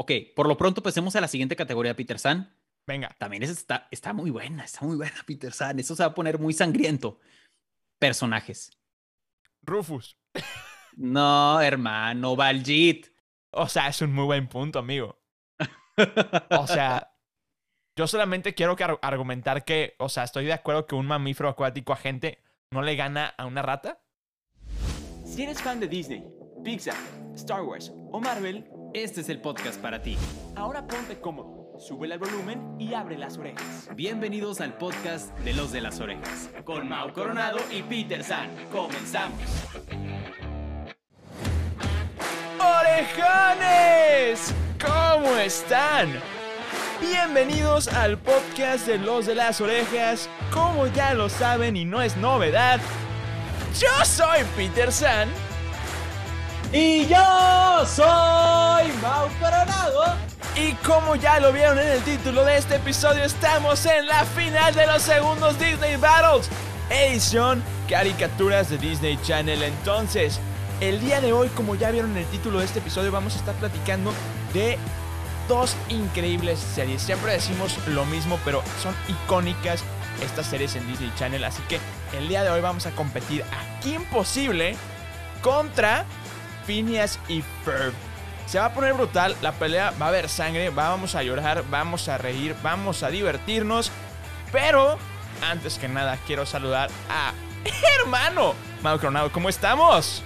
Ok, por lo pronto pasemos a la siguiente categoría, Peter San. Venga. También es- está, está muy buena, está muy buena, Peter San. Eso se va a poner muy sangriento. Personajes. Rufus. No, hermano, Baljit. O sea, es un muy buen punto, amigo. O sea, yo solamente quiero que ar- argumentar que, o sea, estoy de acuerdo que un mamífero acuático agente no le gana a una rata. Si eres fan de Disney, Pixar, Star Wars o Marvel, Este es el podcast para ti. ahora ponte cómodo, sube el volumen y abre las orejas. Bienvenidos al podcast de los de las orejas. Con Mau Coronado y Peter San, comenzamos. ¡Orejones! ¿Cómo están? Bienvenidos al podcast de los de las orejas. Como ya lo saben y no es novedad, yo soy Peter San. Y yo soy Mau Coronado. Y como ya lo vieron en el título de este episodio, estamos en la final de los segundos Disney Battles, edición caricaturas de Disney Channel. Entonces, el día de hoy, como ya vieron en el título de este episodio, vamos a estar platicando de dos increíbles series. Siempre decimos lo mismo, pero son icónicas estas series en Disney Channel. Así que el día de hoy vamos a competir aquí imposible contra Phineas y Ferb. Se va a poner brutal, la pelea va a haber sangre, vamos a llorar, vamos a reír, vamos a divertirnos. Pero, antes que nada, quiero saludar a hermano Mau Coronado. ¿Cómo estamos?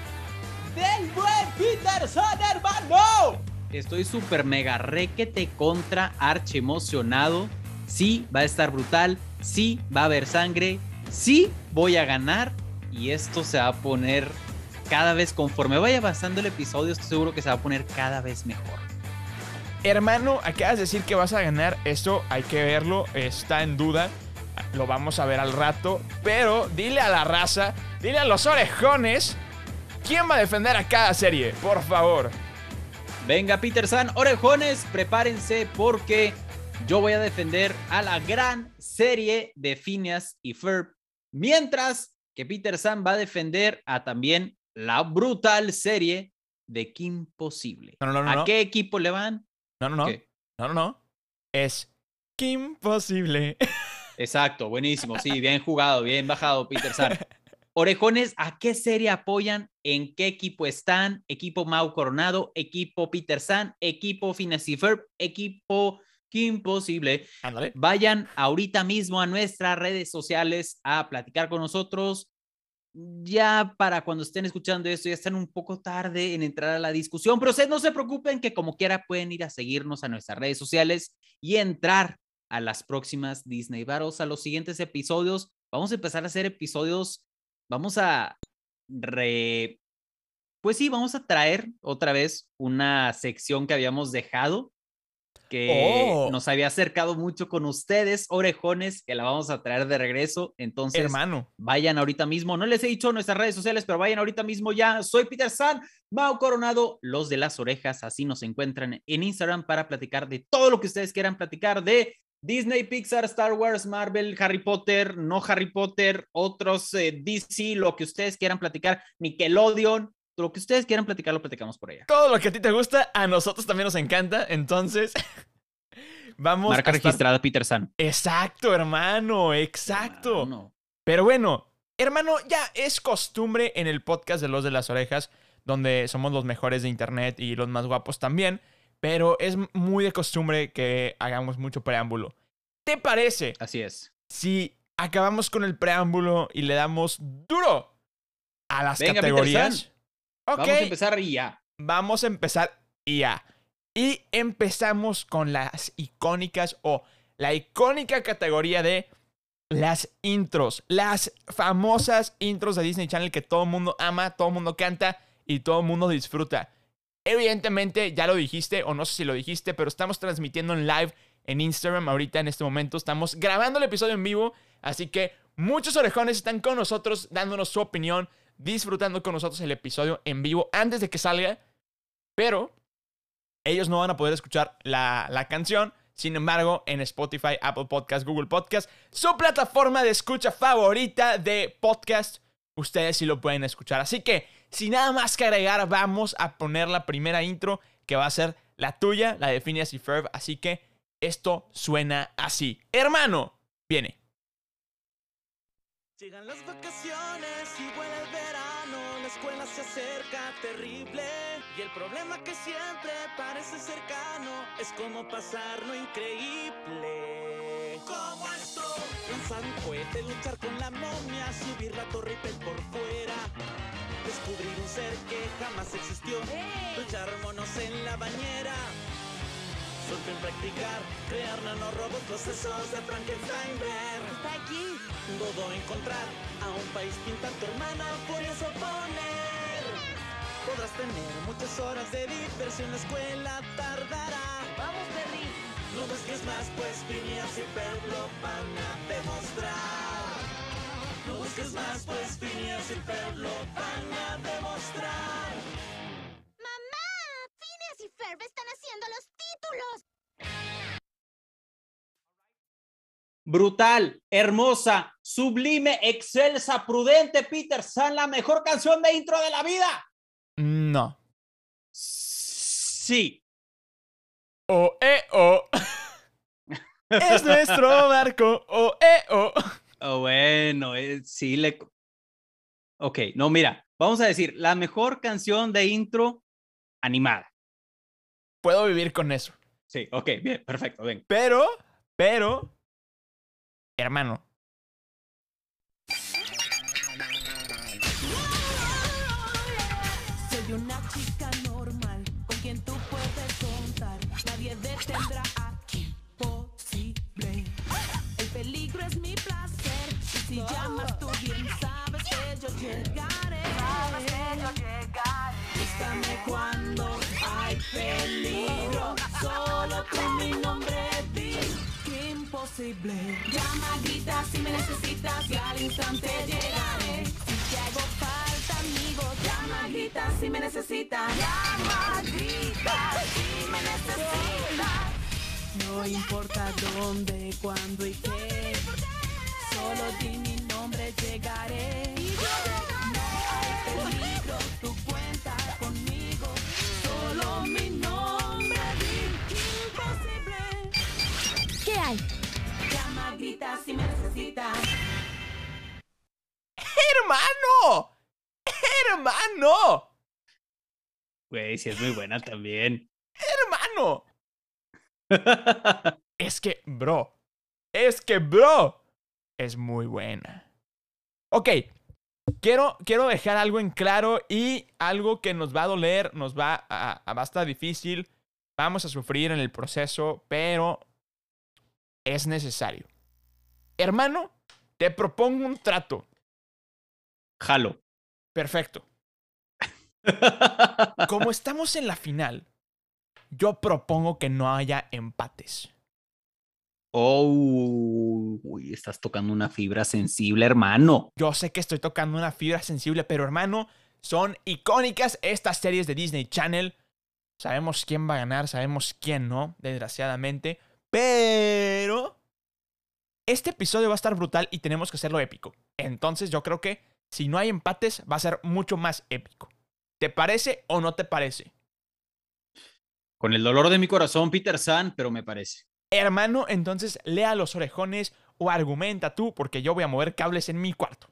Del buen Peter San, hermano. Estoy súper mega requete contra archi emocionado. Sí, va a estar brutal. Sí, va a haber sangre. Sí, voy a ganar. Y esto se va a poner cada vez conforme vaya avanzando el episodio. Estoy seguro que se va a poner cada vez mejor. Hermano, acabas de decir que vas a ganar. Esto hay que verlo, está en duda. Lo vamos a ver al rato. Pero dile a la raza, dile a los orejones, ¿quién va a defender a cada serie? Por favor. Venga, Peter San, orejones, prepárense porque yo voy a defender a la gran serie de Phineas y Ferb, mientras que Peter San va a defender a también la brutal serie de Kim Possible. No, no, no, ¿A qué equipo le van? No, no, no. ¿Qué? No, no, no. Es imposible. Exacto, buenísimo, sí, bien jugado, bien bajado, Peter San. Orejones, ¿a qué serie apoyan? ¿En qué equipo están? Equipo Mau Coronado, equipo Peter San, equipo Ferb, equipo Kim Possible. Ándale. Vayan ahorita mismo a nuestras redes sociales a platicar con nosotros. Ya para cuando estén escuchando esto, ya están un poco tarde en entrar a la discusión, pero no se preocupen que como quiera pueden ir a seguirnos a nuestras redes sociales y entrar a las próximas Disney Battles, a los siguientes episodios. Vamos a empezar a hacer episodios, vamos a re... Pues sí, vamos a traer otra vez una sección que habíamos dejado que Oh. nos había acercado mucho con ustedes, orejones, que la vamos a traer de regreso. Entonces, Hermano. vayan ahorita mismo. No les he dicho nuestras redes sociales, pero vayan ahorita mismo ya. Soy Peter San, Mau Coronado, los de las orejas. Así nos encuentran en Instagram para platicar de todo lo que ustedes quieran platicar de Disney, Pixar, Star Wars, Marvel, Harry Potter, no Harry Potter, otros eh, DC, lo que ustedes quieran platicar, Nickelodeon, lo que ustedes quieran platicar, lo platicamos por allá. Todo lo que a ti te gusta, a nosotros también nos encanta. Entonces, vamos Marca a estar- registrada Peter San. Exacto, hermano, exacto. Pero bueno, hermano, ya es costumbre en el podcast de Los de las Orejas, donde somos los mejores de internet y los más guapos también, pero es muy de costumbre que hagamos mucho preámbulo. ¿Te parece Así es. si acabamos con el preámbulo y le damos duro a las Venga, categorías? Vamos a empezar ya. vamos a empezar ya. Y empezamos con las icónicas o la icónica categoría de las intros. Las famosas intros de Disney Channel que todo el mundo ama, todo el mundo canta y todo el mundo disfruta. Evidentemente, ya lo dijiste o no sé si lo dijiste, pero estamos transmitiendo en live en Instagram ahorita en este momento. Estamos grabando el episodio en vivo, así que muchos orejones están con nosotros dándonos su opinión, disfrutando con nosotros el episodio en vivo antes de que salga. Pero ellos no van a poder escuchar la, la canción. Sin embargo, en Spotify, Apple Podcast, Google Podcast, su plataforma de escucha favorita de podcast, ustedes sí lo pueden escuchar. Así que, sin nada más que agregar, vamos a poner la primera intro que va a ser la tuya, la de Phineas y Ferb. Así que esto suena así. Hermano, viene. Llegan las vacaciones y vuela el verano, la escuela se acerca terrible y el problema que siempre parece cercano es cómo pasar lo increíble. ¿Cómo esto? Lanzar un cohete, luchar con la momia, subir la torre Eiffel por fuera, descubrir un ser que jamás existió, luchar monos en la bañera. Surf en practicar, crear nanorobots, procesos de Frankenstein ver. Está aquí. Todo encontrar a un país pintar tu hermano furioso poner. Podrás tener muchas horas de diversión, la escuela tardará. Vamos, Perry. No busques más, pues Phineas y Ferb lo van a demostrar. No busques más, pues Phineas y Ferb lo van a demostrar. Están haciendo los títulos. Brutal, hermosa, sublime, excelsa, prudente, Peter San, la mejor canción de intro de la vida. No. Sí. O, eh, o. es nuestro barco. O, eh, o. Oh, bueno, eh, sí le. Ok, no, mira, vamos a decir la mejor canción de intro animada. Puedo vivir con eso. Sí, ok, bien, perfecto, ven. Pero, pero. Hermano, Soy una chica normal con quien tú puedes contar. Nadie detendrá aquí posible. El peligro es mi placer. Y si llamas tú bien sabes que yo llegaré. Búscame cuando peligro. Solo tú mi nombre di. Qué imposible. Llama, grita si me necesitas y al instante llegaré. Si te hago falta, amigo, llama, grita si me necesitas. Llama, grita si me necesitas. No importa dónde, cuándo y qué. Solo di mi nombre, llegaré. ¡Hermano! ¡Hermano! Güey, sí es muy buena también. ¡Hermano! Es que, bro. Es que, bro. Es muy buena. Ok. Quiero, quiero dejar algo en claro y algo que nos va a doler, nos va a, a- va a estar difícil. Vamos a sufrir en el proceso, pero es necesario. Hermano, te propongo un trato. Jalo. Perfecto. Como estamos en la final, yo propongo que no haya empates. Oh, uy, estás tocando una fibra sensible, hermano. Yo sé que estoy tocando una fibra sensible, pero hermano, son icónicas estas series de Disney Channel. Sabemos quién va a ganar, sabemos quién no, desgraciadamente. Pero este episodio va a estar brutal y tenemos que hacerlo épico. Entonces yo creo que si no hay empates va a ser mucho más épico. ¿Te parece o no te parece? Con el dolor de mi corazón, Peter San, pero me parece. Hermano, entonces lea los orejones o argumenta tú porque yo voy a mover cables en mi cuarto.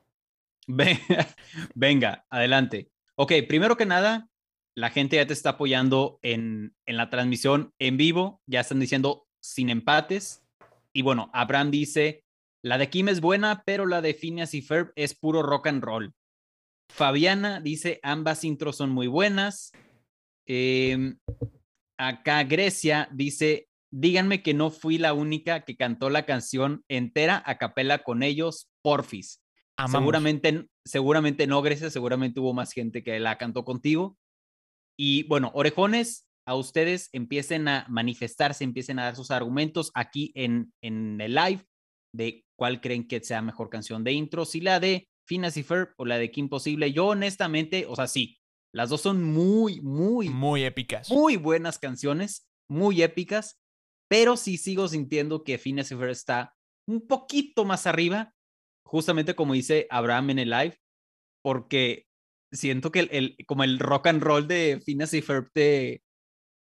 Ve- Venga, adelante. Ok, primero que nada, la gente ya te está apoyando en, en la transmisión en vivo. Ya están diciendo sin empates. Y bueno, Abraham dice, la de Kim es buena, pero la de Phineas y Ferb es puro rock and roll. Fabiana dice, ambas intros son muy buenas. Em, acá Grecia dice, díganme que no fui la única que cantó la canción entera a capela con ellos, porfis. Amamos. Seguramente, seguramente no, Grecia, seguramente hubo más gente que la cantó contigo. Y bueno, orejones, a ustedes empiecen a manifestarse, empiecen a dar sus argumentos aquí en, en el live de cuál creen que sea mejor canción de intro, si la de Phineas y Ferb o la de Kim Possible. Yo honestamente, o sea, sí, las dos son muy, muy, Muy épicas. muy buenas canciones, muy épicas, pero sí sigo sintiendo que Phineas y Ferb está un poquito más arriba, justamente como dice Abraham en el live, porque siento que el, el- como el rock and roll de Phineas y Ferb te,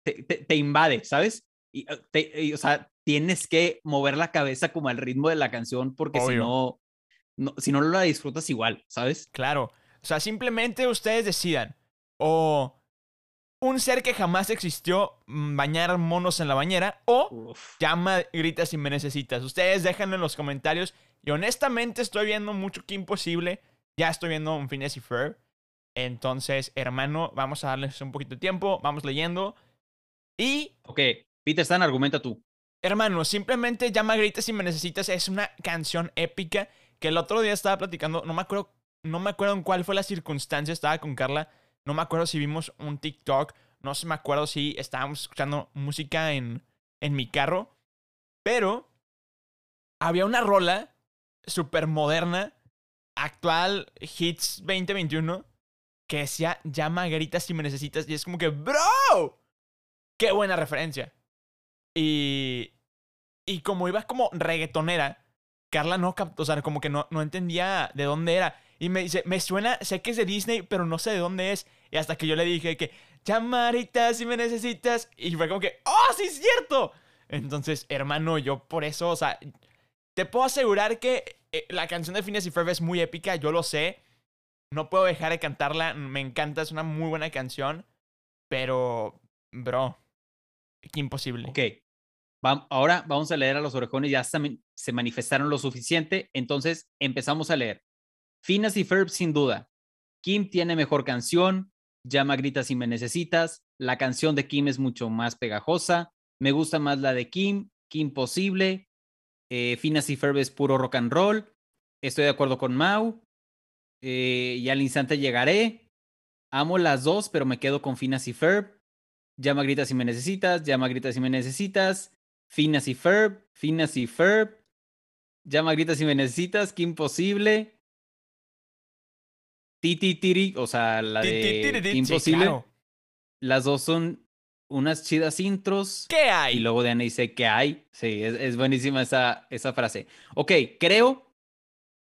te, te- te invade, ¿sabes? Y, eh, te- y, o sea, tienes que mover la cabeza como al ritmo de la canción porque si no, no, si no la disfrutas igual, ¿sabes? Claro. O sea, simplemente ustedes decidan. O un ser que jamás existió mm, bañar monos en la bañera. O Uf. llama, grita si me necesitas. Ustedes déjenlo en los comentarios. Y honestamente estoy viendo mucho que imposible. Ya estoy viendo un Phineas y Ferb. Entonces, hermano, vamos a darles un poquito de tiempo. Vamos leyendo. Y, Ok, Peter Stan, argumenta tú. Hermano, simplemente llama, grita si me necesitas. Es una canción épica que el otro día estaba platicando. No me acuerdo, no me acuerdo en cuál fue la circunstancia. Estaba con Carla. No me acuerdo si vimos un TikTok. No se me acuerdo si estábamos escuchando música en, en mi carro. Pero había una rola súper moderna, actual, Hits 2021, que decía llama, grita si me necesitas. Y es como que, bro, qué buena referencia. Y, y como iba como reggaetonera, Carla no captó, o sea, como que no, no entendía de dónde era. Y me dice, me suena, sé que es de Disney, pero no sé de dónde es. Y hasta que yo le dije que, llamarita si me necesitas. Y fue como que, ¡oh, sí es cierto! Entonces, hermano, yo por eso, o sea, te puedo asegurar que eh, la canción de Phineas y Ferb es muy épica, yo lo sé. No puedo dejar de cantarla, me encanta, es una muy buena canción. Pero, bro, imposible. Ok. Ahora vamos a leer a los orejones, ya se, se manifestaron lo suficiente, entonces empezamos a leer. Finas y Ferb sin duda. Kim tiene mejor canción, llama grita si me necesitas, la canción de Kim es mucho más pegajosa, me gusta más la de Kim, Kim posible, eh, Finas y Ferb es puro rock and roll, estoy de acuerdo con Mau, eh, y al instante llegaré, amo las dos, pero me quedo con Finas y Ferb, llama grita si me necesitas, llama grita si me necesitas, Finas y Ferb, Finas y Ferb, llama grita si me necesitas, Kim posible, Titi Tiri, o sea, la de tiri, ti, Kim sí, posible. claro. Las dos son unas chidas intros. ¿Qué Y hay? luego Diana dice que hay. Sí, es, es buenísima esa, esa frase. Ok, creo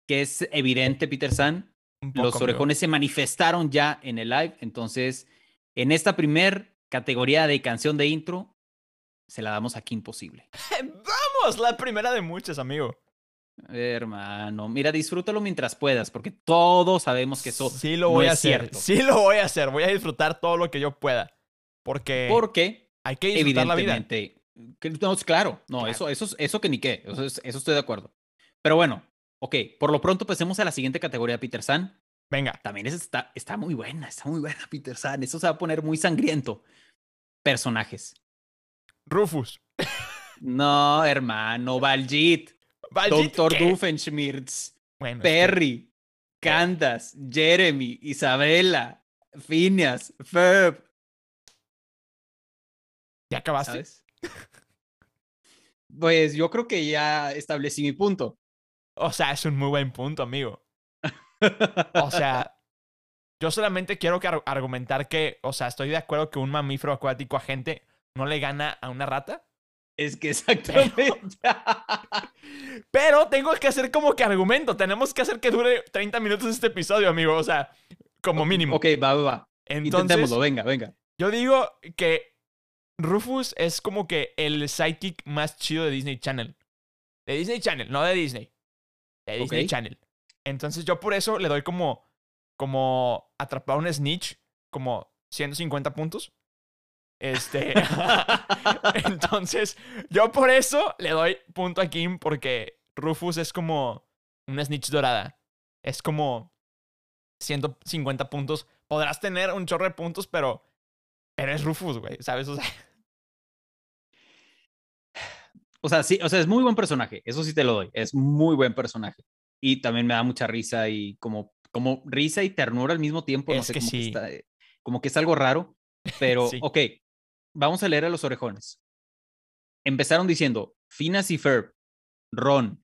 que es evidente, Peter San. Los orejones se manifestaron ya en el live. Entonces, en esta primer categoría de canción de intro, se la damos a Kim Posible. Vamos, la primera de muchas, amigo. Hermano, mira, disfrútalo mientras puedas, porque todos sabemos que eso sí lo no voy a hacer. cierto. Sí lo voy a hacer. Voy a disfrutar todo lo que yo pueda. Porque Porque hay que disfrutar la vida. que- no, claro, no, Claro. Eso, eso, es- eso que ni qué, eso, es- eso estoy de acuerdo. Pero bueno, ok, por lo pronto pasemos a la siguiente categoría, Peter San. Venga. También es- está, está muy buena, está muy buena, Peter San. Eso se va a poner muy sangriento. Personajes. Rufus. No, hermano, Baljit, Baljit, Doctor ¿qué? Doofenshmirtz, Bueno, Perry, Candace, Jeremy, Isabela, Phineas, Ferb, ¿Ya acabaste? ¿sabes? Pues yo creo que ya establecí mi punto. O sea, es un muy buen punto, amigo. O sea, yo solamente quiero que ar- argumentar que, o sea, estoy de acuerdo que un mamífero acuático agente no le gana a una rata. es que exactamente. Pero tengo que hacer como que argumento. Tenemos que hacer que dure 30 minutos este episodio, amigo. O sea, como mínimo. ok, va, va, va. Entonces, Intentémoslo, venga, venga. yo digo que Rufus es como que el sidekick más chido de Disney Channel. De Disney Channel, no de Disney. De Disney. Channel. Entonces yo por eso le doy como, como atrapar un snitch, como 150 puntos. Este. Entonces, yo por eso le doy punto a Kim, porque Rufus es como una snitch dorada. Es como 150 puntos. Podrás tener un chorro de puntos, pero. Pero es Rufus, güey, ¿sabes? O sea, O sea, sí, o sea, es muy buen personaje. Eso sí te lo doy. Es muy buen personaje. Y también me da mucha risa y como, como risa y ternura al mismo tiempo. no Es sé, que como sí. está, eh, como que es algo raro. Pero, Sí. ok, vamos a leer a los orejones. Empezaron diciendo, Finas y Ferb, Ron.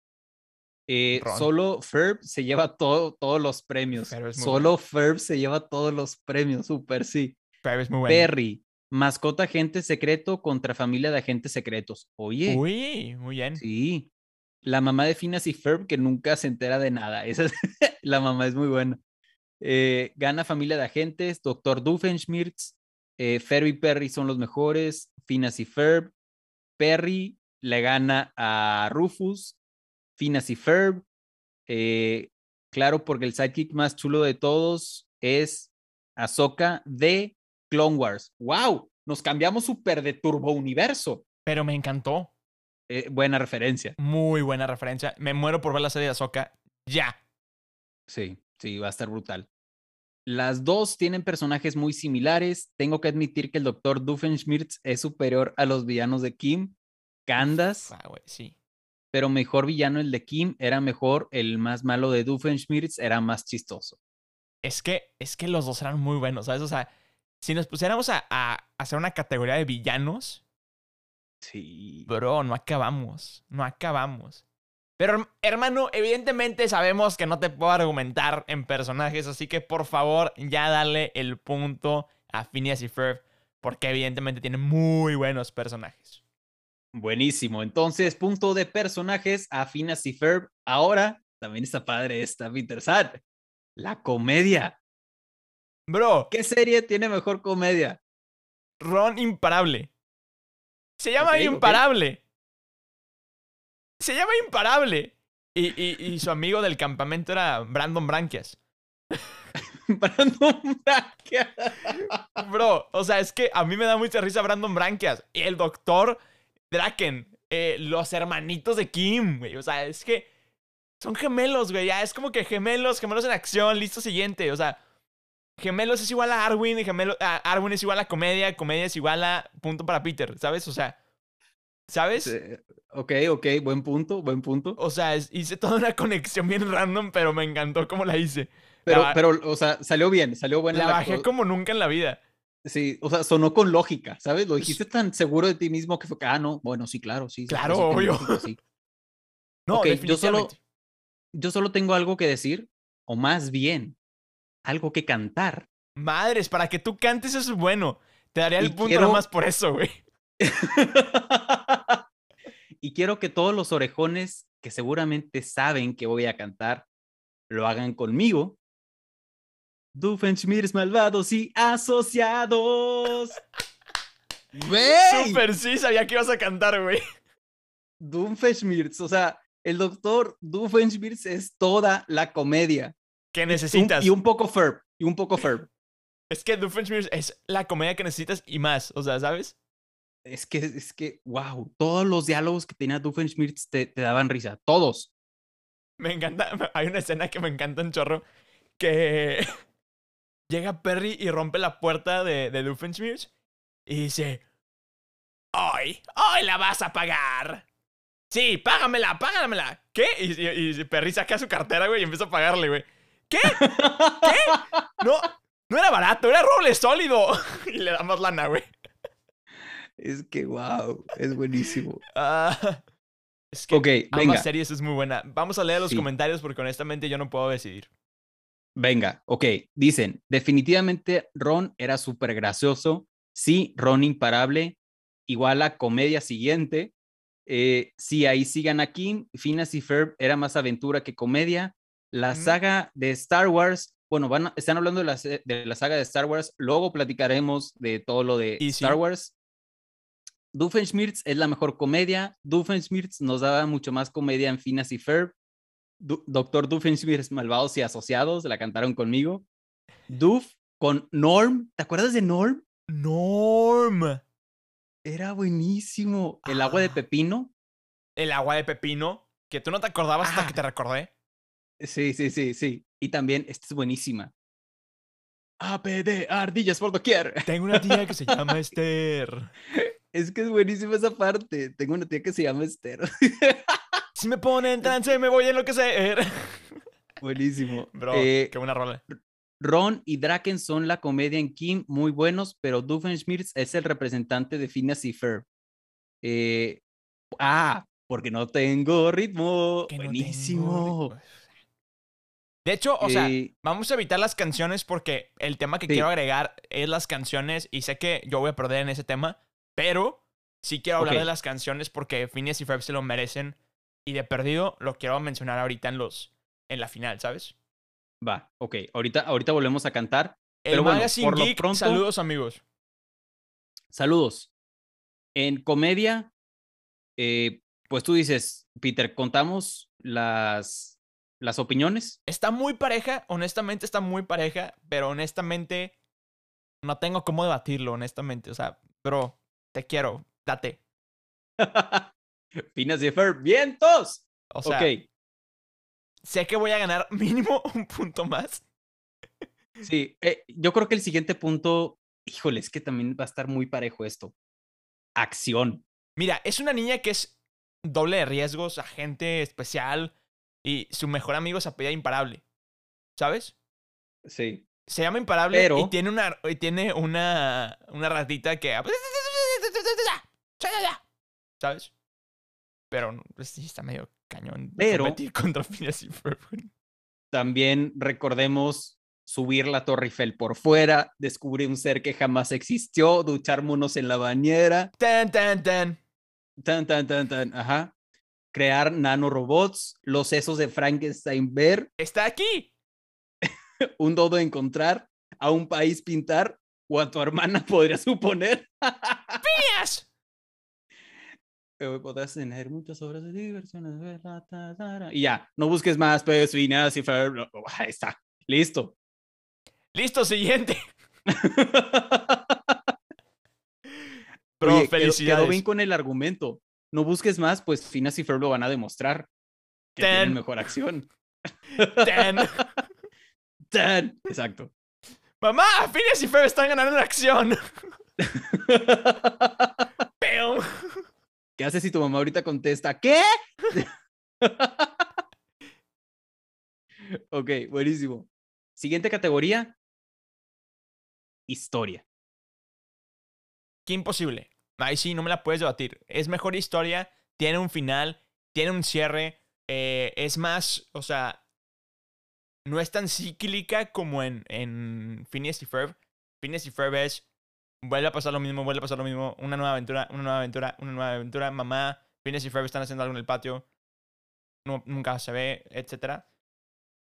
Eh, Ron. Solo Ferb se lleva todo, todos los premios. Solo Ferb se lleva todos los premios. Súper, sí. pero es muy bueno. Perry, mascota agente secreto contra familia de agentes secretos. Oye, Uy, muy bien. sí. La mamá de Phineas y Ferb que nunca se entera de nada. Esa es- la mamá es muy buena. Eh, gana familia de agentes, Doctor Doofenshmirtz, Eh, Ferb y Perry son los mejores. Phineas y Ferb. Perry le gana a Rufus. Phineas y Ferb. Eh, claro, porque el sidekick más chulo de todos es Ahsoka de Clone Wars. ¡Wow! Nos cambiamos súper de Turbo Universo. Pero me encantó. Eh, buena referencia. Muy buena referencia. Me muero por ver la serie de Ahsoka. Ya. Sí, sí, va a estar brutal. Las dos tienen personajes muy similares. Tengo que admitir que el Dr. Doofenshmirtz es superior a los villanos de Kim, Candace, Ah, güey, sí. pero mejor villano el de Kim, era mejor, el más malo de Doofenshmirtz era más chistoso. Es que, es que los dos eran muy buenos, ¿sabes? O sea, si nos pusiéramos a, a hacer una categoría de villanos, Sí. bro, no acabamos. No acabamos. Pero, herm- hermano, evidentemente sabemos que no te puedo argumentar en personajes, así que por favor, ya dale el punto a Phineas y Ferb, porque evidentemente tienen muy buenos personajes. Buenísimo. Entonces, punto de personajes a Phineas y Ferb. Ahora, también está padre esta, Peter Sad. La comedia. Bro, ¿Qué serie tiene mejor comedia? Ron Imparable. Se llama. Imparable. Se llama Imparable. Y, y, y su amigo del campamento era Brandon Branquias. Brandon Bracken. Bro, o sea, es que a mí me da mucha risa Brandon Branquias. Y el doctor Draken. eh, los hermanitos de Kim, güey. O sea, es que son gemelos, güey. Ya es como que gemelos, gemelos en acción, listo siguiente. O sea, gemelos es igual a Arwin y gemelo, a- Arwin es igual a comedia, comedia es igual a punto para Peter, ¿sabes? O sea, ¿sabes? Eh, Ok, ok, buen punto, buen punto. O sea, es- hice toda una conexión bien random, pero me encantó cómo la hice. Pero, pero, o sea, salió bien, salió buena. La la bajé co- como nunca en la vida. Sí, o sea, sonó con lógica, ¿sabes? Lo dijiste tan seguro de ti mismo que fue, ah, no, bueno, sí, claro, sí. Claro, sí obvio. sí. No, Ok, yo solo-. Yo solo tengo algo que decir, o más bien, algo que cantar. Madres, para que tú cantes eso es bueno. Te daría el Y punto quiero- nomás por eso, güey. y quiero que todos los orejones que seguramente saben que voy a cantar lo hagan conmigo. Doofenshmirtz malvados y asociados. ¡Güey! Súper sí, sabía que ibas a cantar, güey. Doofenshmirtz, o sea, el doctor Doofenshmirtz es toda la comedia. Que Un- necesitas. y un poco Ferb, y un poco Ferb. Es que Doofenshmirtz es la comedia que necesitas y más. O sea, ¿sabes? Es que, es que, wow, todos los diálogos que tenía Doofenshmirtz te, te daban risa, todos. Me encanta. Hay una escena que me encanta un chorro. Que llega Perry y rompe la puerta de, de Doofenshmirtz. Y dice: Hoy, hoy la vas a pagar. Sí, págamela, págamela. ¿Qué? Y, y- y Perry saca su cartera, güey, y empieza a pagarle, güey. ¿Qué? No, no era barato, era roble sólido. Y le da más lana, güey. Es que, wow, es buenísimo. Ah, es que Ok, ambas venga, series es muy buena. Vamos a leer los Sí. comentarios porque honestamente yo no puedo decidir. venga, ok. Dicen, definitivamente Ron era súper gracioso. Sí, Ron imparable. Igual a comedia siguiente. Eh, sí, ahí sigan a Kim. Phineas y Ferb era más aventura que comedia. La saga de Star Wars. Bueno, van a- están hablando de la, de la saga de Star Wars. Luego platicaremos de todo lo de Y sí. Star Wars. Doofenshmirtz es la mejor comedia. Doofenshmirtz nos daba mucho más comedia en Phineas y Ferb. Du- Doctor Doofenshmirtz, Malvados y Asociados, la cantaron conmigo. Doof con Norm. ¿Te acuerdas de Norm? Norm. Era buenísimo. El agua de Ah. pepino. El agua de pepino, que tú no te acordabas hasta Ah. que te recordé. Sí, sí, sí, sí. Y también, esta es buenísima. APD, ardillas por doquier. Tengo una tía que se llama Esther. Es que es buenísima esa parte. Tengo una tía que se llama Esther. Si me pone en trance, me voy a enloquecer. buenísimo. Bro, Eh, qué buena rola. Ron y Draken son la comedia en Kim, muy buenos, pero Doofenshmirtz es el representante de Phineas y Ferb. Eh, ah, porque no tengo ritmo. Que no tengo buenísimo. ritmo. De hecho, o sea, Eh, vamos a evitar las canciones porque el tema que Sí. quiero agregar es las canciones y sé que yo voy a perder en ese tema, pero sí quiero hablar de las canciones porque Phineas y Ferb se lo merecen y de perdido lo quiero mencionar ahorita en los en la final, ¿sabes? va, ok. Ahorita, ahorita volvemos a cantar. El Pero bueno, por lo Geek, pronto- saludos amigos. Saludos. En comedia, eh, pues tú dices, Peter, contamos las, las opiniones. Está muy pareja, honestamente está muy pareja, pero honestamente no tengo cómo debatirlo, honestamente. O sea, bro, te quiero, date. Finas y Fer, vientos. O sea, sé que voy a ganar mínimo un punto más. sí, eh, yo creo que el siguiente punto, híjole, es que también va a estar muy parejo esto. Acción. Mira, es una niña que es doble de riesgos, agente especial y su mejor amigo se apellida Imparable. ¿Sabes? Sí. Se llama Imparable y tiene una y tiene una una ratita que ¿sabes? Pero pues sí está medio cañón Pero- competir contra Phineas y Ferb. También recordemos subir la Torre Eiffel por fuera, descubrir un ser que jamás existió, ducharnos en la bañera, Tan tan tan. tan, tan, tan, tan, ajá. Crear nanorobots, los sesos de Frankenstein ver, Está aquí. un dodo encontrar, a un país pintar, o a tu hermana podría suponer. Eh, Podrás tener muchas horas de diversión. Y ya, no busques más, pues, y no, Ahí está, listo. Listo, siguiente. Bro, Oye, felicidades. Quedó bien con el argumento. No busques más, pues Phineas y Ferb lo van a demostrar. Que tienen Ten. mejor acción. Tan. Tan. Exacto. Mamá, Phineas y Ferb están ganando en acción. Pew. ¿Qué haces si tu mamá ahorita contesta? ¿Qué? ok, buenísimo. Siguiente categoría. Historia. Qué imposible. Ahí sí, no me la puedes debatir. Es mejor historia, tiene un final, tiene un cierre. eh, es más, o sea, no es tan cíclica como en, en Phineas y Ferb. Phineas y Ferb es, vuelve a pasar lo mismo, vuelve a pasar lo mismo, una nueva aventura, una nueva aventura, una nueva aventura. Mamá, Phineas y Ferb están haciendo algo en el patio, no, nunca se ve, etc.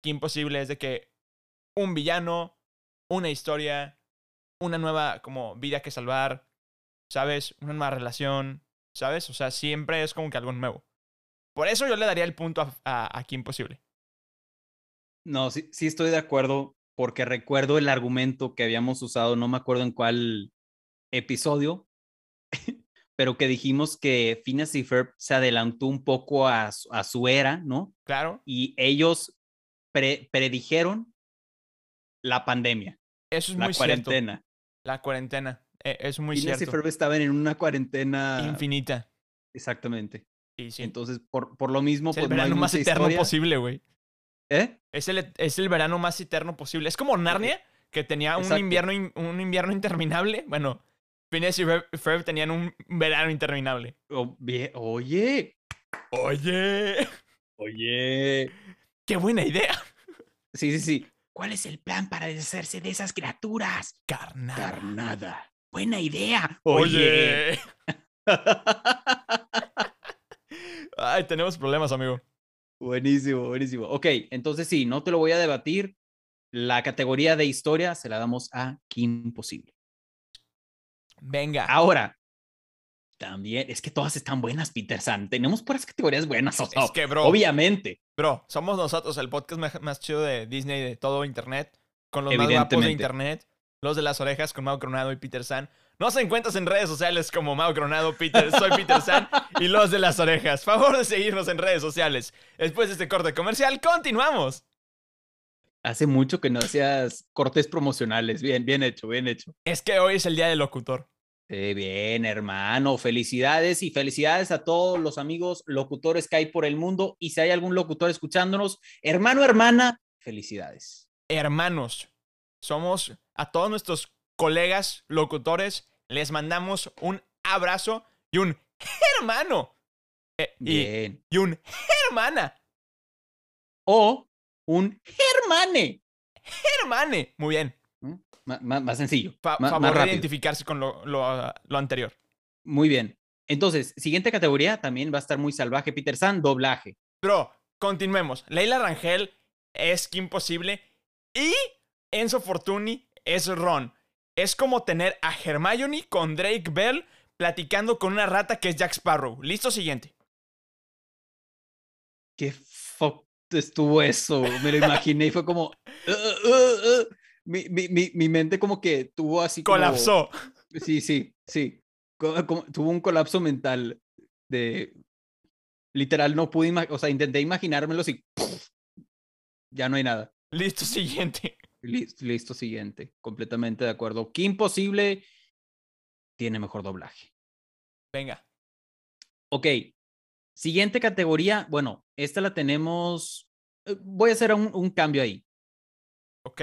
Qué imposible es de que un villano, una historia, una nueva como vida que salvar, ¿sabes? Una nueva relación, ¿sabes? O sea, siempre es como que algo nuevo. Por eso yo le daría el punto a, a, a. No, sí, sí estoy de acuerdo porque recuerdo el argumento que habíamos usado, no me acuerdo en cuál episodio, pero que dijimos que Phineas y Ferb se adelantó un poco a, su- a su era, ¿no? Claro, Y ellos pre- predijeron la pandemia, eso es la muy cierto. cuarentena. La cuarentena. eh, es muy Phineas y cierto. Ferb estaban en una cuarentena. Infinita. Exactamente. Y sí. Entonces, por, por lo mismo, es el pues no hay verano más eterno historia. posible, güey. ¿Eh? Es el, es el verano más eterno posible. Es como Narnia, que tenía un Exacto. invierno, in- un invierno interminable. Bueno, Phineas y Ferb, Ferb tenían un verano interminable. O- bien- oye, Oye, oye. qué buena idea. Sí, sí, sí. ¿Cuál es el plan para deshacerse de esas criaturas? Carnal. Carnada. Buena idea. Oye. Ay, tenemos problemas, amigo. Buenísimo, buenísimo. Ok, entonces sí, no te lo voy a debatir. La categoría de historia se la damos a Kim Posible. Venga. Ahora, también, es que todas están buenas, Peter San. Tenemos puras categorías buenas, o sea, Es que, bro. obviamente. Bro, somos nosotros, el podcast más, más chido de Disney de todo Internet. Con los más guapos de. Internet. Los de las orejas con Mau Coronado y Peter San. Nos encuentras en redes sociales como Mau Coronado, Peter, soy Peter San y los de las orejas. Favor de seguirnos en redes sociales. Después de este corte comercial, continuamos. Hace mucho que no hacías cortes promocionales. Bien, bien hecho, bien hecho. Es que hoy es el día del locutor. Eh, bien, hermano. Felicidades y felicidades a todos los amigos locutores que hay por el mundo. Y si hay algún locutor escuchándonos, hermano, hermana, felicidades. hermanos. Somos a todos nuestros colegas locutores, les mandamos un abrazo y un hermano. Eh, y, Bien. y un hermana. O un hermane. Hermane. Muy bien. Ma- más sencillo. Fa- ma- favor más de rápido. identificarse con lo, lo- lo anterior. Muy bien. Entonces, siguiente categoría también va a estar muy salvaje, Peter San, doblaje. Bro, continuemos. Leila Rangel es Kim Possible y Enzo Fortuny es Ron. Es como tener a Hermione con Drake Bell platicando con una rata que es Jack Sparrow. Listo, siguiente. ¿Qué fuck estuvo eso? Me lo imaginé y fue como... "Uh, uh, uh". Mi, mi, mi, mi mente como que tuvo así como... Colapsó. Sí, sí, sí. Como- tuvo un colapso mental de... Literal, no pude... O sea, intenté imaginármelo y... Ya no hay nada. Listo, siguiente. Listo, listo, siguiente. Completamente de acuerdo. Qué imposible tiene mejor doblaje. Venga. Ok. Siguiente categoría. Bueno, esta la tenemos. eh, Voy a hacer un, un cambio ahí. Ok.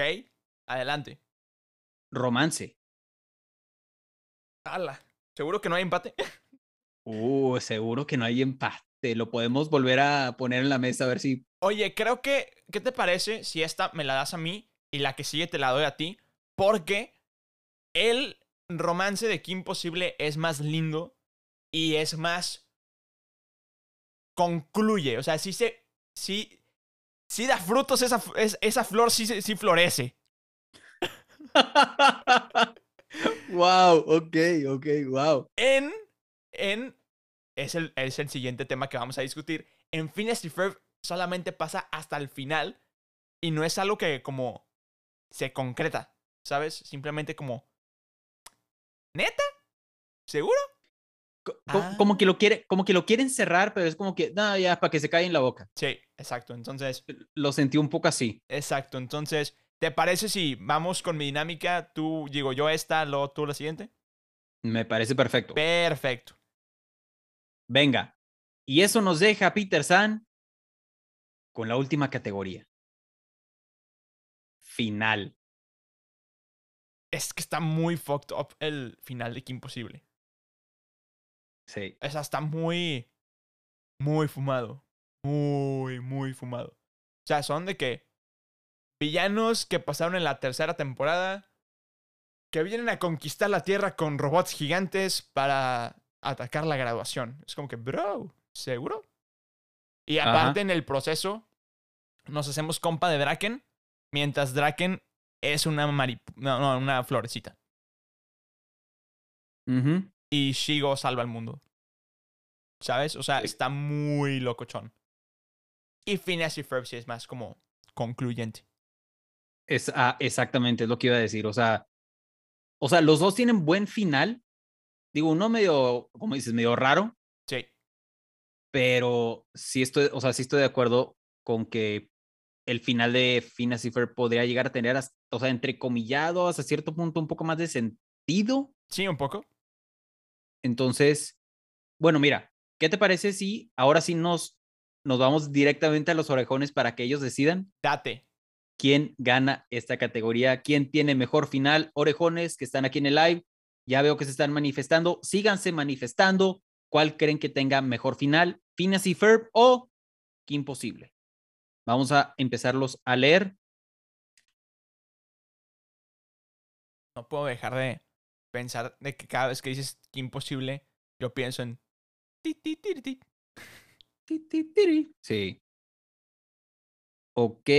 Adelante. Romance. Ala. ¿Seguro que no hay empate? Uh, seguro que no hay empate. Lo podemos volver a poner en la mesa a ver si. Oye, creo que. ¿Qué te parece si esta me la das a mí y la que sigue te la doy a ti? Porque el romance de Kim Possible es más lindo y es más. concluye. O sea, sí se. Sí. Sí da frutos esa, esa flor, sí, sí florece. wow, ok, ok, wow. En. En. Es el, es el siguiente tema que vamos a discutir. En Phineas y Ferb solamente pasa hasta el final. Y no es algo que como. Se concreta. ¿Sabes? Simplemente como. ¿Neta? ¿Seguro? Co- co- Como, que lo quiere, como que lo quieren cerrar, pero es como que, no, ya, para que se caiga en la boca. Sí, exacto. Entonces. Lo sentí un poco así. Exacto. Entonces. ¿Te parece si vamos con mi dinámica? Tú, digo yo esta, luego tú la siguiente. Me parece perfecto. Perfecto. Venga. Y eso nos deja, Peter San, con la última categoría. Final. Es que está muy fucked up el final de Kim Possible. Sí. O sea, está muy. Muy fumado. Muy, muy fumado. O sea, son de que. Villanos que pasaron en la tercera temporada. Que vienen a conquistar la Tierra con robots gigantes para atacar la graduación. Es como que, bro, ¿seguro? Y Ajá. aparte en el proceso, nos hacemos compa de Draken. Mientras Draken es una marip no, no, una florecita. Y Shigo salva al mundo. ¿Sabes? O sea, Sí. está muy locochón. Y Phineas y Ferb sí es más como concluyente. Es, ah, exactamente, es lo que iba a decir. O sea, o sea, los dos tienen buen final. Digo, uno medio, como dices, medio raro, Sí. pero sí estoy, o sea, sí estoy de acuerdo con que el final de Phineas y podría llegar a tener, hasta- o sea, entrecomillado hasta cierto punto un poco más de sentido. Sí, un poco. Entonces, bueno, mira, ¿qué te parece si ahora sí nos, nos vamos directamente a los orejones para que ellos decidan Date. quién gana esta categoría, quién tiene mejor final? Orejones que están aquí en el live, ya veo que se están manifestando, síganse manifestando. ¿Cuál creen que tenga mejor final? ¿Phineas y Ferb o Imposible? Vamos a empezarlos a leer. No puedo dejar de pensar de que cada vez que dices que imposible, yo pienso en. Sí. Ok.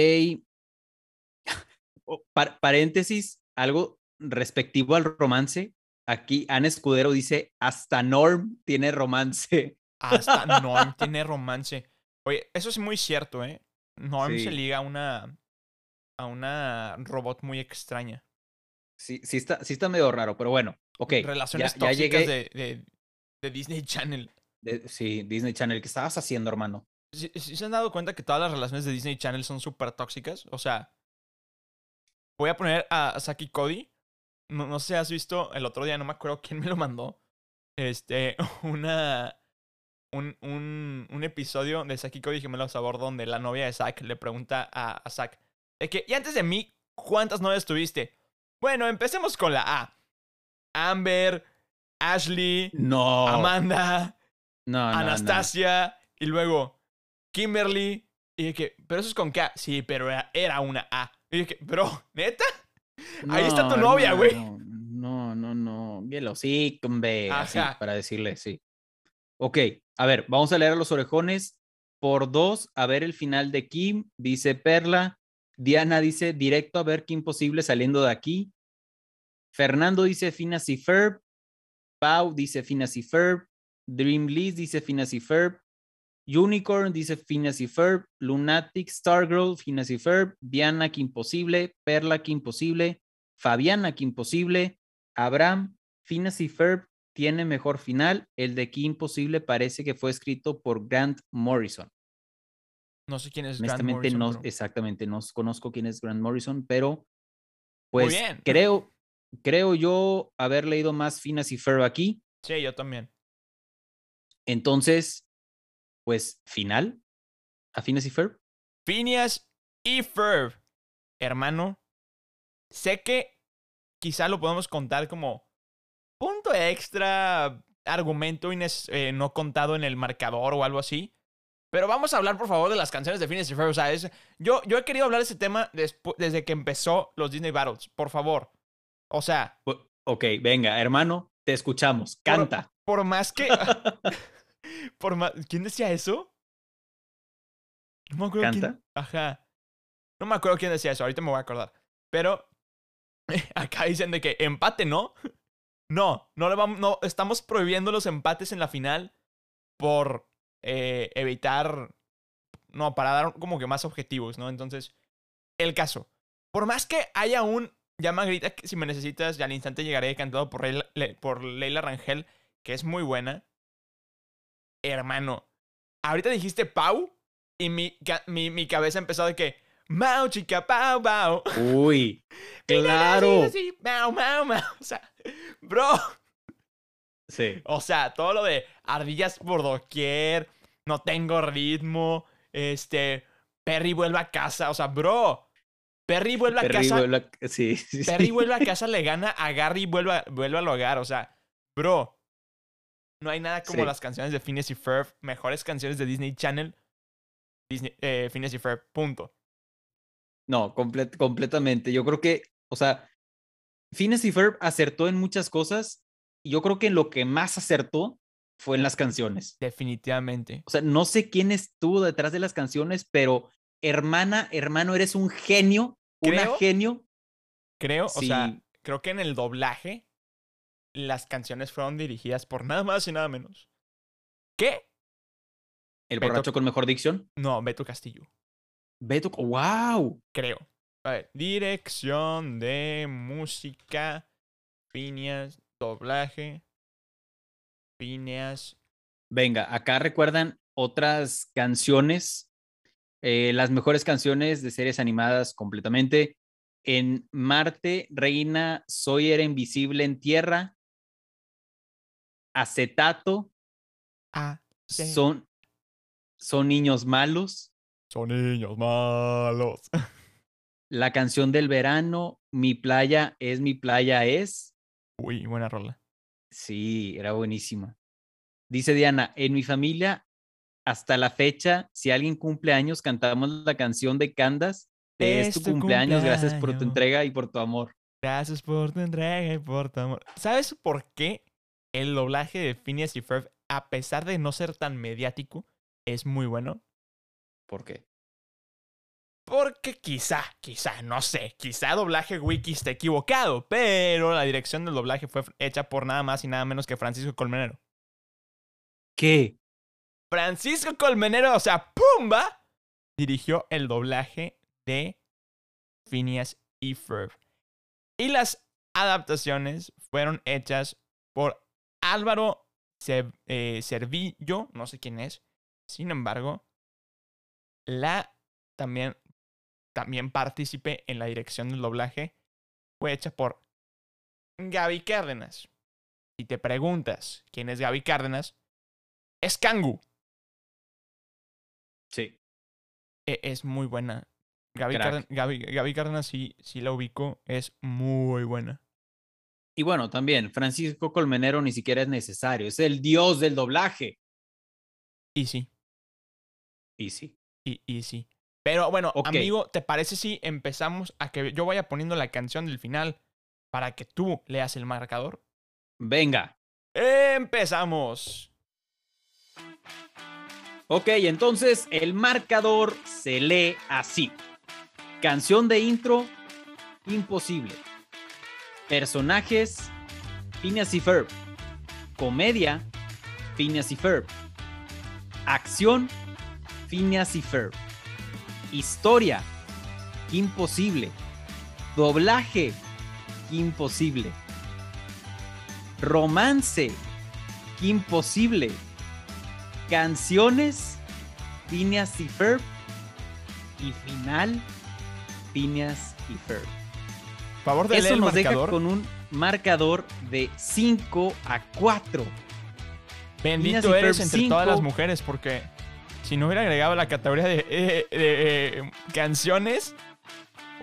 Oh, par- paréntesis, algo respectivo al romance. Aquí Ana Escudero dice, hasta Norm tiene romance. Hasta Norm tiene romance. Oye, eso es muy cierto, ¿eh? Norm se Sí. liga a una. a una robot muy extraña. Sí, sí está, sí está medio raro, pero bueno, ok. Relaciones ya, tóxicas llegué. de, de, de Disney Channel. de- sí, Disney Channel, ¿qué estabas haciendo, hermano? ¿Sí, sí se han dado cuenta que todas las relaciones de Disney Channel son súper tóxicas? O sea, voy a poner a Saki Cody. No, no sé si has visto el otro día, no me acuerdo quién me lo mandó. Este, una. Un, un, un episodio de Saki Cody Gemelos a Sabor donde la novia de Zack le pregunta a, a Zack de que, y antes de mí, ¿cuántas novias tuviste? Bueno, empecemos con la A. Amber, Ashley, No. Amanda, no. Anastasia y luego Kimberly. Y dije, pero eso es con K. Sí, pero era, era una A. Y dije, bro, ¿neta? Ahí está tu No, novia, güey. No, no, no. Bien, sí, hombre. Así, para decirle, sí. Ok, a ver, vamos a leer a los orejones. Por dos, a ver el final de Kim, dice Perla. Diana dice, directo a ver Kim Posible saliendo de aquí. Fernando dice Phineas y Ferb. Pau dice Phineas y Ferb. Dream dice Phineas y Ferb. Unicorn dice Phineas y Ferb. Lunatic Stargirl, Phineas y Ferb. Diana, que imposible. Perla, que imposible. Fabiana, que imposible. Abraham, Phineas y Ferb tiene mejor final. El de Kim Imposible parece que fue escrito por Grant Morrison. No sé quién es Grant Honestamente, Morrison, no, pero- exactamente, no conozco quién es Grant Morrison, pero pues bien. creo, creo yo haber leído más Phineas y Ferb aquí. Sí, yo también. Entonces, pues, final a Phineas y Ferb. Phineas y Ferb. Hermano, sé que quizá lo podemos contar como punto extra, argumento ines- eh, no contado en el marcador o algo así. Pero vamos a hablar, por favor, de las canciones de Phineas y Ferb. O sea, es- yo, yo he querido hablar de ese tema desde que empezó los Disney Battles. Por favor. O sea, Ok, venga, hermano, te escuchamos. Canta. por más que... por más... ¿Quién decía eso? No me acuerdo quién- ¿Canta? Ajá. No me acuerdo quién decía eso, ahorita me voy a acordar. Pero acá dicen de que empate, ¿no? No, no le vamos, no, estamos prohibiendo los empates en la final por eh, evitar, no, para dar como que más objetivos, ¿no? Entonces, el caso, por más que haya un llama grita que si me necesitas, ya al instante llegaré cantado por, Leila- Le- por Leila Rangel, que es muy buena. Hermano, ahorita dijiste Pau y mi, mi, mi cabeza empezó de que Mau chica Pau Pau. Uy, claro. Mau Mau Mau. O sea, bro. Sí. O sea, todo lo de ardillas por doquier, no tengo ritmo, este, Perry vuelve a casa, o sea, bro. Perry vuelve a Perry casa. vuelve a- Sí, sí, Perry sí. vuelve a casa, le gana a Gary y vuelve, a- vuelve al hogar. O sea, bro. No hay nada como las canciones de Phineas y Ferb. Mejores canciones de Disney Channel. Disney, eh, Phineas y Ferb, punto. No, comple- completamente. Yo creo que, o sea, Phineas y Ferb acertó en muchas cosas y yo creo que lo que más acertó fue en las canciones. Definitivamente. O sea, no sé quién estuvo detrás de las canciones, pero hermana, hermano, eres un genio, una Creo- genio. Creo, o sea, Sí. creo que en el doblaje las canciones fueron dirigidas por nada más y nada menos. ¿Qué? El Beto- borracho con mejor dicción. No, Beto Castillo. Beto, wow. Creo. A ver, dirección de música, Phineas, doblaje, Phineas. Venga, acá recuerdan otras canciones, eh, las mejores canciones de series animadas completamente. En Marte, Reina, Soy era invisible en tierra, Acetato, Ah, sí. son, son niños malos, Son niños malos. la canción del verano, Mi playa es, mi playa es. Uy, buena rola. Sí, era buenísima. Dice Diana, en mi familia, hasta la fecha, si alguien cumple años, cantamos la canción de Candas. de Es tu cumpleaños, gracias por tu entrega y por tu amor. Gracias por tu entrega y por tu amor. ¿Sabes por qué el doblaje de Phineas y Ferb, a pesar de no ser tan mediático, es muy bueno? ¿Por qué? Porque quizá, quizá, no sé, quizá doblaje wiki esté equivocado, pero la dirección del doblaje fue hecha por nada más y nada menos que Francisco Colmenero. ¿Qué? Francisco Colmenero, o sea, Pumba, dirigió el doblaje de Phineas y Ferb. Y las adaptaciones fueron hechas por Álvaro Ce- eh, Cervillo, no sé quién es. Sin embargo, la también, también participé en la dirección del doblaje. Fue hecha por Gaby Cárdenas. Si te preguntas quién es Gaby Cárdenas, es Kangu. Sí. E- es muy buena. Gaby, Crack. Cárden- Gaby, Gaby Cárdenas sí, sí la ubico, es muy buena. Y bueno, también, Francisco Colmenero ni siquiera es necesario, es el dios del doblaje. Y sí, Y sí. y, y sí. Pero bueno, amigo, ¿te parece si empezamos a que yo vaya poniendo la canción del final para que tú leas el marcador? Venga. ¡Empezamos! Ok, entonces el marcador se lee así. Canción de intro, imposible. Personajes, Phineas y Ferb. Comedia, Phineas y Ferb. Acción, Phineas y Ferb. Historia, Imposible. Doblaje, Imposible. Romance, Imposible. Canciones, Phineas y Ferb. Y final, Phineas y Ferb. Favor de leer Eso nos deja marcador. con un marcador de 5 a 4. Bendito Phineas eres entre cinco. todas las mujeres, porque si no hubiera agregado la categoría de, eh, de, eh, canciones,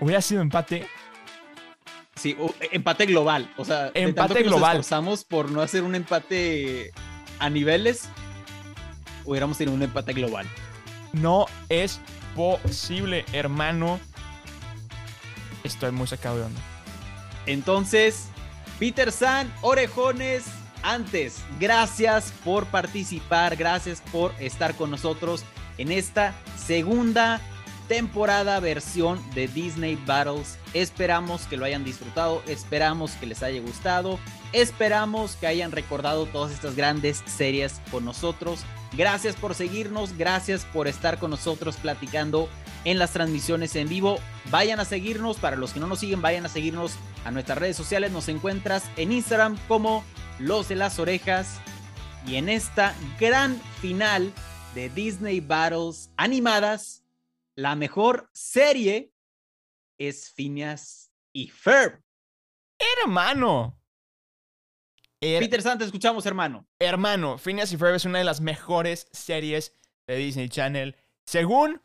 hubiera sido empate. Sí, empate global. O sea, de Empate tanto que global. Nos esforzamos por no hacer un empate a niveles. Hubiéramos tenido un empate global. No es posible, hermano. Estoy muy sacado de onda. Entonces, Peter San, orejones, antes, gracias por participar, gracias por estar con nosotros en esta segunda temporada versión de Disney Battles. Esperamos que lo hayan disfrutado, esperamos que les haya gustado, esperamos que hayan recordado todas estas grandes series con nosotros. Gracias por seguirnos, gracias por estar con nosotros platicando en las transmisiones en vivo. Vayan a seguirnos, para los que no nos siguen, vayan a seguirnos a nuestras redes sociales. Nos encuentras en Instagram como Los de las Orejas. Y en esta gran final de Disney Battles animadas, la mejor serie es Phineas y Ferb. Hermano. Her- Peter San, te escuchamos, hermano. Hermano, Phineas y Ferb es una de las mejores series de Disney Channel. Según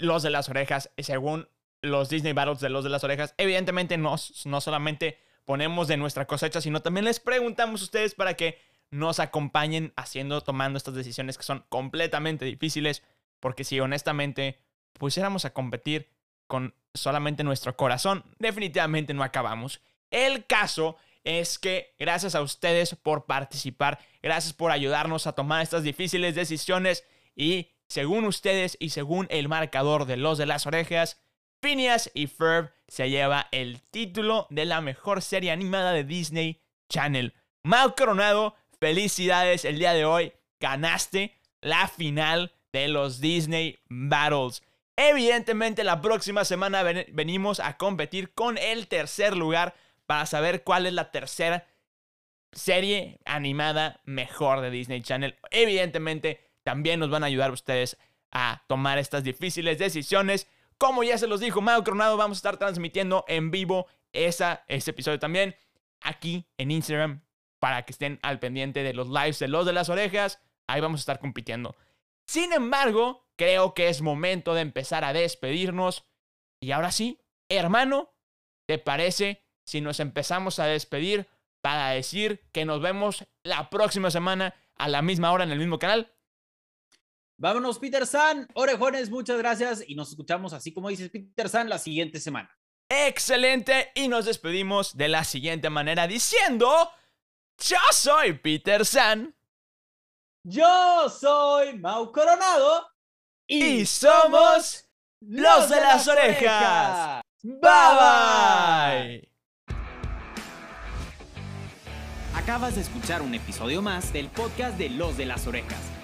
los de las orejas, y según los Disney Battles de los de las orejas, evidentemente no, no solamente ponemos de nuestra cosecha, sino también les preguntamos a ustedes para que nos acompañen haciendo, tomando estas decisiones que son completamente difíciles. Porque si honestamente pusiéramos a competir con solamente nuestro corazón, definitivamente no acabamos. El caso es que gracias a ustedes por participar, gracias por ayudarnos a tomar estas difíciles decisiones y según ustedes y según el marcador de los de las orejas, Phineas y Ferb se lleva el título de la mejor serie animada de Disney Channel. Mau Coronado, felicidades el día de hoy, ganaste la final de los Disney Battles. Evidentemente la próxima semana ven- venimos a competir con el tercer lugar para saber cuál es la tercera serie animada mejor de Disney Channel. Evidentemente también nos van a ayudar ustedes a tomar estas difíciles decisiones. Como ya se los dijo Mau Coronado, vamos a estar transmitiendo en vivo esa, ese episodio también aquí en Instagram para que estén al pendiente de los lives de los de las orejas. Ahí vamos a estar compitiendo. Sin embargo, creo que es momento de empezar a despedirnos. Y ahora sí, hermano, ¿te parece si nos empezamos a despedir para decir que nos vemos la próxima semana a la misma hora en el mismo canal? Vámonos, Peter San. Orejones, muchas gracias. Y nos escuchamos, así como dices, Peter San, la siguiente semana. Excelente. Y nos despedimos de la siguiente manera diciendo, yo soy Peter San Yo soy Mau Coronado. y somos los de las orejas. Bye bye. Acabas de escuchar un episodio más del podcast de Los de las Orejas.